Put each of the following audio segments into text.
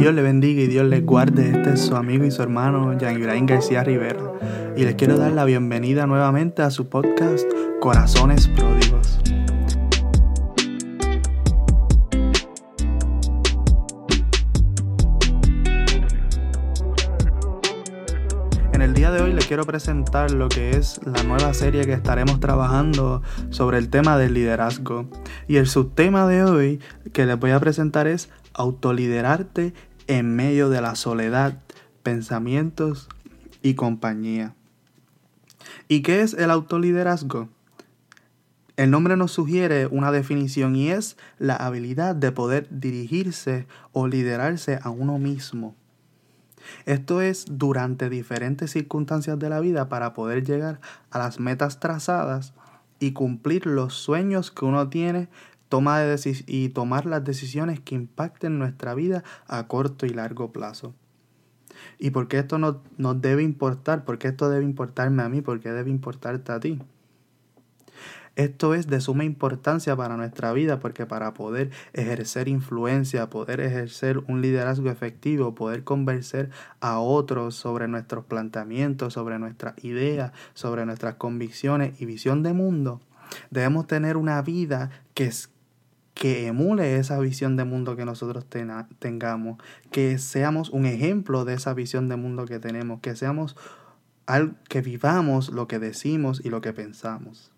Dios le bendiga y Dios le guarde. Este es su amigo y su hermano, Jean Ibrahim García Rivera. Y les quiero dar la bienvenida nuevamente a su podcast Corazones Pródigos. En el día de hoy les quiero presentar lo que es la nueva serie que estaremos trabajando sobre el tema del liderazgo. Y el subtema de hoy que les voy a presentar es autoliderarte en medio de la soledad, pensamientos y compañía. ¿Y qué es el autoliderazgo? El nombre nos sugiere una definición y es la habilidad de poder dirigirse o liderarse a uno mismo. Esto es durante diferentes circunstancias de la vida para poder llegar a las metas trazadas y cumplir los sueños que uno tiene toma de y tomar las decisiones que impacten nuestra vida a corto y largo plazo. ¿Y por qué esto nos, debe importar? ¿Por qué esto debe importarme a mí? ¿Por qué debe importarte a ti? Esto es de suma importancia para nuestra vida porque para poder ejercer influencia, poder ejercer un liderazgo efectivo, poder convencer a otros sobre nuestros planteamientos, sobre nuestras ideas, sobre nuestras convicciones y visión de mundo, debemos tener una vida que, es, que emule esa visión de mundo que nosotros tengamos, que seamos un ejemplo de esa visión de mundo que tenemos, que seamos al, que vivamos lo que decimos y lo que pensamos.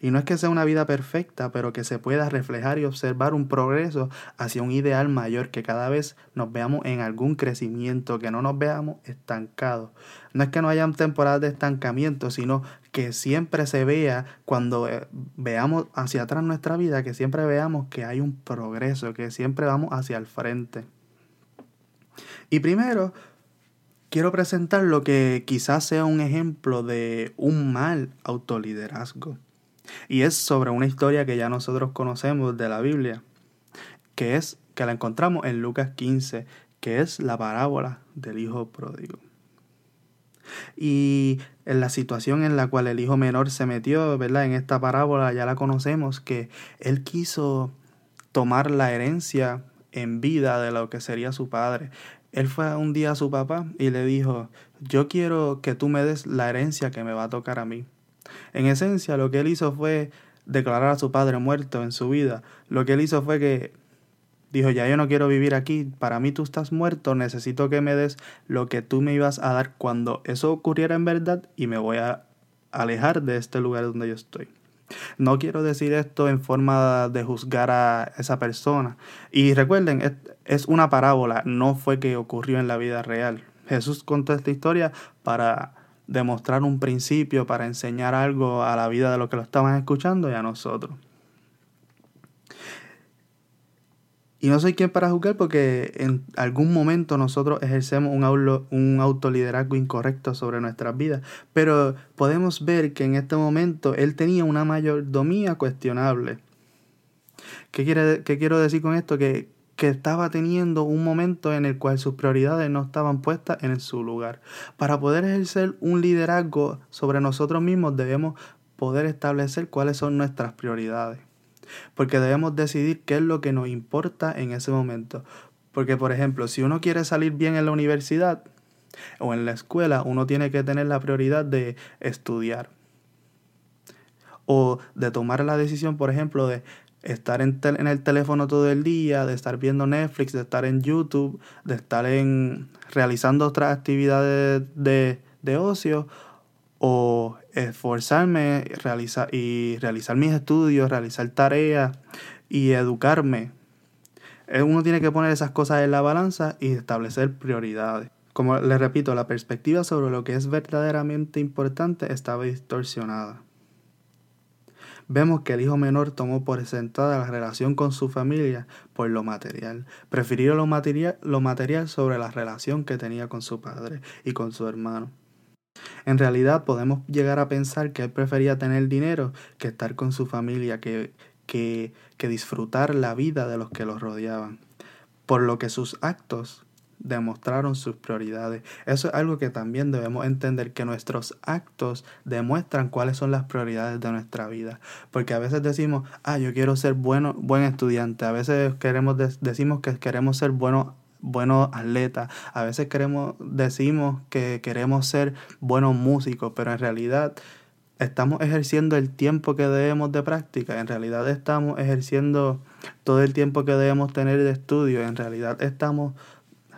Y no es que sea una vida perfecta, pero que se pueda reflejar y observar un progreso hacia un ideal mayor, que cada vez nos veamos en algún crecimiento, que no nos veamos estancados. No es que no haya temporadas de estancamiento, sino que siempre se vea cuando eh, veamos hacia atrás nuestra vida, que siempre veamos que hay un progreso, que siempre vamos hacia el frente. Y primero, quiero presentar lo que quizás sea un ejemplo de un mal autoliderazgo. Y es sobre una historia que ya nosotros conocemos de la Biblia, que es que la encontramos en Lucas 15, que es la parábola del hijo pródigo. Y en la situación en la cual el hijo menor se metió, ¿verdad? En esta parábola ya la conocemos, que él quiso tomar la herencia en vida de lo que sería su padre. Él fue un día a su papá y le dijo, yo quiero que tú me des la herencia que me va a tocar a mí. En esencia, lo que él hizo fue declarar a su padre muerto en su vida. Lo que él hizo fue que dijo, ya yo no quiero vivir aquí, para mí tú estás muerto, necesito que me des lo que tú me ibas a dar cuando eso ocurriera en verdad y me voy a alejar de este lugar donde yo estoy. No quiero decir esto en forma de juzgar a esa persona. Y recuerden, es una parábola, no fue que ocurrió en la vida real. Jesús contó esta historia para demostrar un principio, para enseñar algo a la vida de los que lo estaban escuchando y a nosotros. Y no soy quien para juzgar porque en algún momento nosotros ejercemos un, un autoliderazgo incorrecto sobre nuestras vidas. Pero podemos ver que en este momento él tenía una mayordomía cuestionable. ¿Qué, quiere, qué quiero decir con esto? Que que estaba teniendo un momento en el cual sus prioridades no estaban puestas en su lugar. Para poder ejercer un liderazgo sobre nosotros mismos debemos poder establecer cuáles son nuestras prioridades. Porque debemos decidir qué es lo que nos importa en ese momento. Porque, por ejemplo, si uno quiere salir bien en la universidad o en la escuela, uno tiene que tener la prioridad de estudiar. O de tomar la decisión, por ejemplo, de estar en, el teléfono todo el día, de estar viendo Netflix, de estar en YouTube, de estar en realizando otras actividades de, de ocio o esforzarme realizar, y realizar mis estudios, realizar tareas y educarme. Eh, uno tiene que poner esas cosas en la balanza y establecer prioridades. Como les repito, la perspectiva sobre lo que es verdaderamente importante estaba distorsionada vemos que el hijo menor tomó por sentada la relación con su familia por lo material. Prefirió lo material, lo material sobre la relación que tenía con su padre y con su hermano. En realidad podemos llegar a pensar que él prefería tener dinero que estar con su familia, que, que, que disfrutar la vida de los que los rodeaban. Por lo que sus actos demostraron sus prioridades. Eso es algo que también debemos entender, que nuestros actos demuestran cuáles son las prioridades de nuestra vida. Porque a veces decimos, ah, yo quiero ser bueno, buen estudiante. A veces queremos decimos que queremos ser buenos buenos atletas, a veces queremos, decimos que queremos ser buenos músicos, pero en realidad estamos ejerciendo el tiempo que debemos de práctica, en realidad estamos ejerciendo todo el tiempo que debemos tener de estudio, en realidad estamos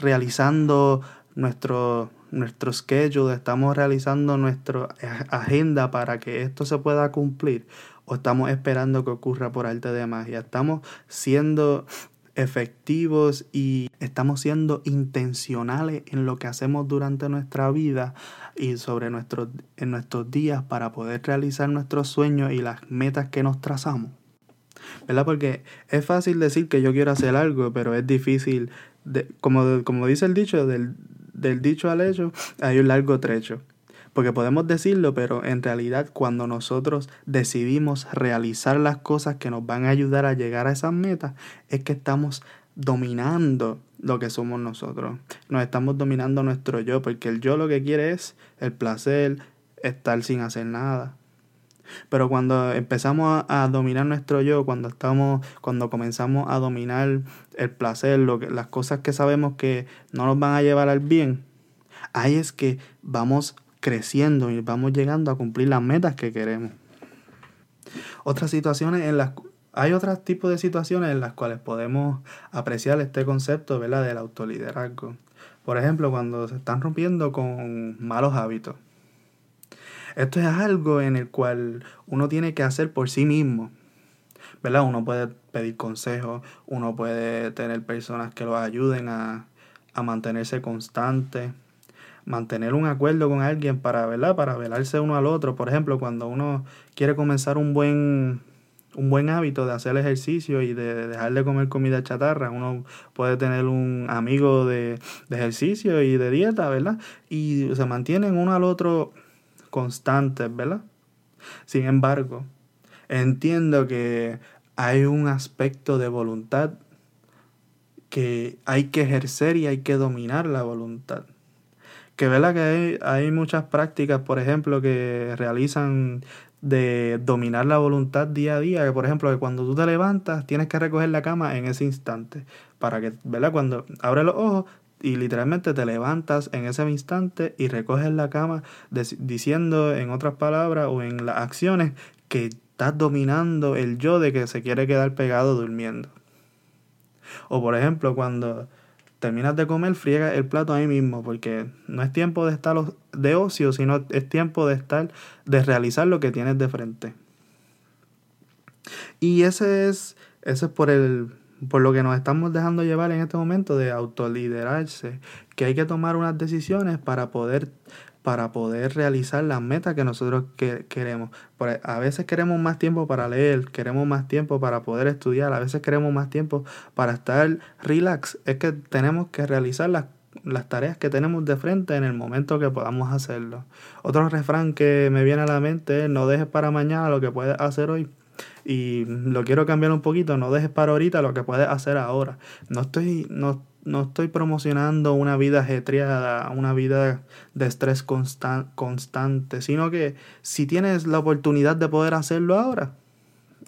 realizando nuestro, nuestro schedule, estamos realizando nuestra agenda para que esto se pueda cumplir o estamos esperando que ocurra por arte de magia. Estamos siendo efectivos y estamos siendo intencionales en lo que hacemos durante nuestra vida y sobre nuestros, en nuestros días para poder realizar nuestros sueños y las metas que nos trazamos. ¿Verdad? Porque es fácil decir que yo quiero hacer algo, pero es difícil, como, como dice el dicho, del, del dicho al hecho hay un largo trecho. Porque podemos decirlo, pero en realidad cuando nosotros decidimos realizar las cosas que nos van a ayudar a llegar a esas metas, es que estamos dominando lo que somos nosotros. Nos estamos dominando nuestro yo, porque el yo lo que quiere es el placer, estar sin hacer nada. Pero cuando empezamos a, dominar nuestro yo, cuando estamos, cuando comenzamos a dominar el placer, lo que, las cosas que sabemos que no nos van a llevar al bien, ahí es que vamos creciendo y vamos llegando a cumplir las metas que queremos. Otras situaciones en las hay otros tipos de situaciones en las cuales podemos apreciar este concepto ¿verdad? del autoliderazgo. Por ejemplo, cuando se están rompiendo con malos hábitos. Esto es algo en el cual uno tiene que hacer por sí mismo. ¿Verdad? Uno puede pedir consejos, uno puede tener personas que lo ayuden a, a mantenerse constante mantener un acuerdo con alguien para, ¿verdad? Para velarse uno al otro. Por ejemplo, cuando uno quiere comenzar un buen un buen hábito de hacer ejercicio y de dejar de comer comida chatarra. Uno puede tener un amigo de, de ejercicio y de dieta, ¿verdad? Y se mantienen uno al otro constantes, ¿verdad? Sin embargo, entiendo que hay un aspecto de voluntad que hay que ejercer y hay que dominar la voluntad que verdad que hay, hay muchas prácticas, por ejemplo, que realizan de dominar la voluntad día a día, que por ejemplo, que cuando tú te levantas tienes que recoger la cama en ese instante, para que, ¿verdad? Cuando abres los ojos y literalmente te levantas en ese instante y recoges la cama diciendo en otras palabras o en las acciones que estás dominando el yo de que se quiere quedar pegado durmiendo. O por ejemplo, cuando terminas de comer, friega el plato ahí mismo, porque no es tiempo de estar de ocio, sino es tiempo de estar, de realizar lo que tienes de frente. Y ese es, ese es por el, por lo que nos estamos dejando llevar en este momento de autoliderarse, que hay que tomar unas decisiones para poder para poder realizar las metas que nosotros queremos. a veces queremos más tiempo para leer, queremos más tiempo para poder estudiar, a veces queremos más tiempo para estar relax. Es que tenemos que realizar las, las tareas que tenemos de frente en el momento que podamos hacerlo. Otro refrán que me viene a la mente es no dejes para mañana lo que puedes hacer hoy. Y lo quiero cambiar un poquito, no dejes para ahorita lo que puedes hacer ahora. No estoy, no, no estoy promocionando una vida ajetreada, una vida de estrés constante, sino que si tienes la oportunidad de poder hacerlo ahora,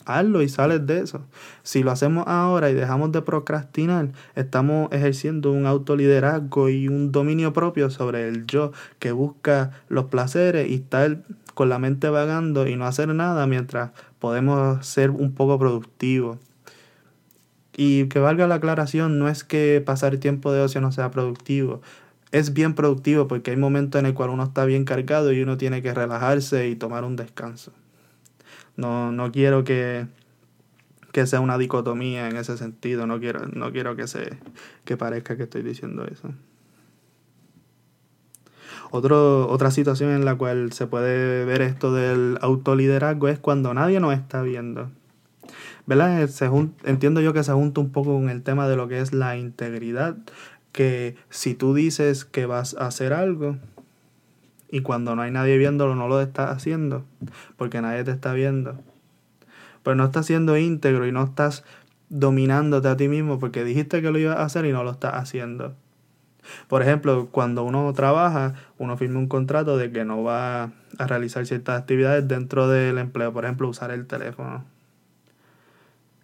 hazlo y sales de eso. Si lo hacemos ahora y dejamos de procrastinar, estamos ejerciendo un autoliderazgo y un dominio propio sobre el yo que busca los placeres y estar con la mente vagando y no hacer nada mientras podemos ser un poco productivos. Y que valga la aclaración, no es que pasar tiempo de ocio no sea productivo. Es bien productivo porque hay momentos en el cual uno está bien cargado y uno tiene que relajarse y tomar un descanso. No, no quiero que, que sea una dicotomía en ese sentido. No quiero, no quiero que, se, que parezca que estoy diciendo eso. Otro, otra situación en la cual se puede ver esto del autoliderazgo es cuando nadie nos está viendo. ¿verdad? Se entiendo yo que se junta un poco con el tema de lo que es la integridad, que si tú dices que vas a hacer algo y cuando no hay nadie viéndolo no lo estás haciendo, porque nadie te está viendo, pues no estás siendo íntegro y no estás dominándote a ti mismo porque dijiste que lo ibas a hacer y no lo estás haciendo. Por ejemplo, cuando uno trabaja, uno firma un contrato de que no va a realizar ciertas actividades dentro del empleo, por ejemplo, usar el teléfono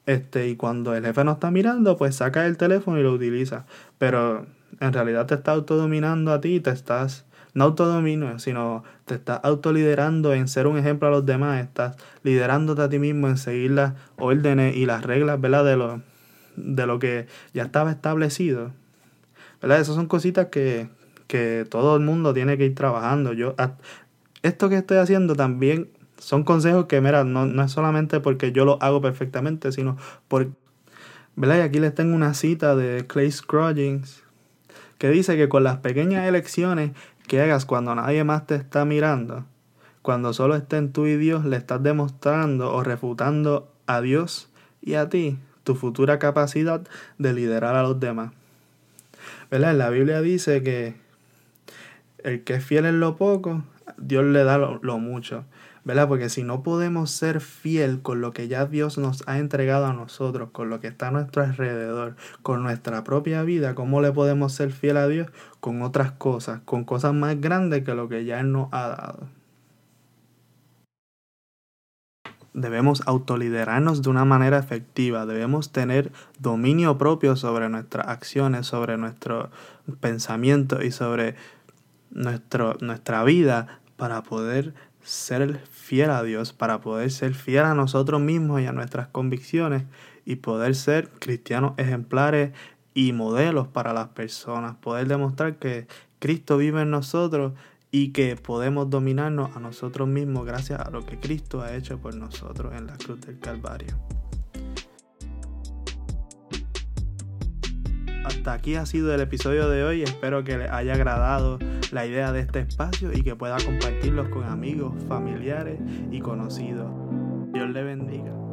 Este, y cuando el jefe no está mirando, pues saca el teléfono y lo utiliza. Pero en realidad te está autodominando a ti, te estás, no autodomino, sino te estás autoliderando en ser un ejemplo a los demás, estás liderándote a ti mismo en seguir las órdenes y las reglas, ¿verdad? De lo, de lo que ya estaba establecido. ¿Verdad? Esas son cositas que, que todo el mundo tiene que ir trabajando. Yo, esto que estoy haciendo también son consejos que, mira, no, no es solamente porque yo lo hago perfectamente, sino por... ¿Verdad? Y aquí les tengo una cita de Clay Scroggins que dice que con las pequeñas elecciones que hagas cuando nadie más te está mirando, cuando solo estén tú y Dios, le estás demostrando o refutando a Dios y a ti tu futura capacidad de liderar a los demás. ¿Verdad? La Biblia dice que el que es fiel en lo poco, Dios le da lo, mucho. ¿verdad? Porque si no podemos ser fiel con lo que ya Dios nos ha entregado a nosotros, con lo que está a nuestro alrededor, con nuestra propia vida, ¿cómo le podemos ser fiel a Dios? Con otras cosas, con cosas más grandes que lo que ya Él nos ha dado. Debemos autoliderarnos de una manera efectiva, debemos tener dominio propio sobre nuestras acciones, sobre nuestro pensamiento y sobre nuestro, nuestra vida para poder ser fiel a Dios, para poder ser fiel a nosotros mismos y a nuestras convicciones y poder ser cristianos ejemplares y modelos para las personas, poder demostrar que Cristo vive en nosotros y que podemos dominarnos a nosotros mismos gracias a lo que Cristo ha hecho por nosotros en la cruz del Calvario. Hasta aquí ha sido el episodio de hoy. Espero que les haya agradado la idea de este espacio y que pueda compartirlos con amigos, familiares y conocidos. Dios le bendiga.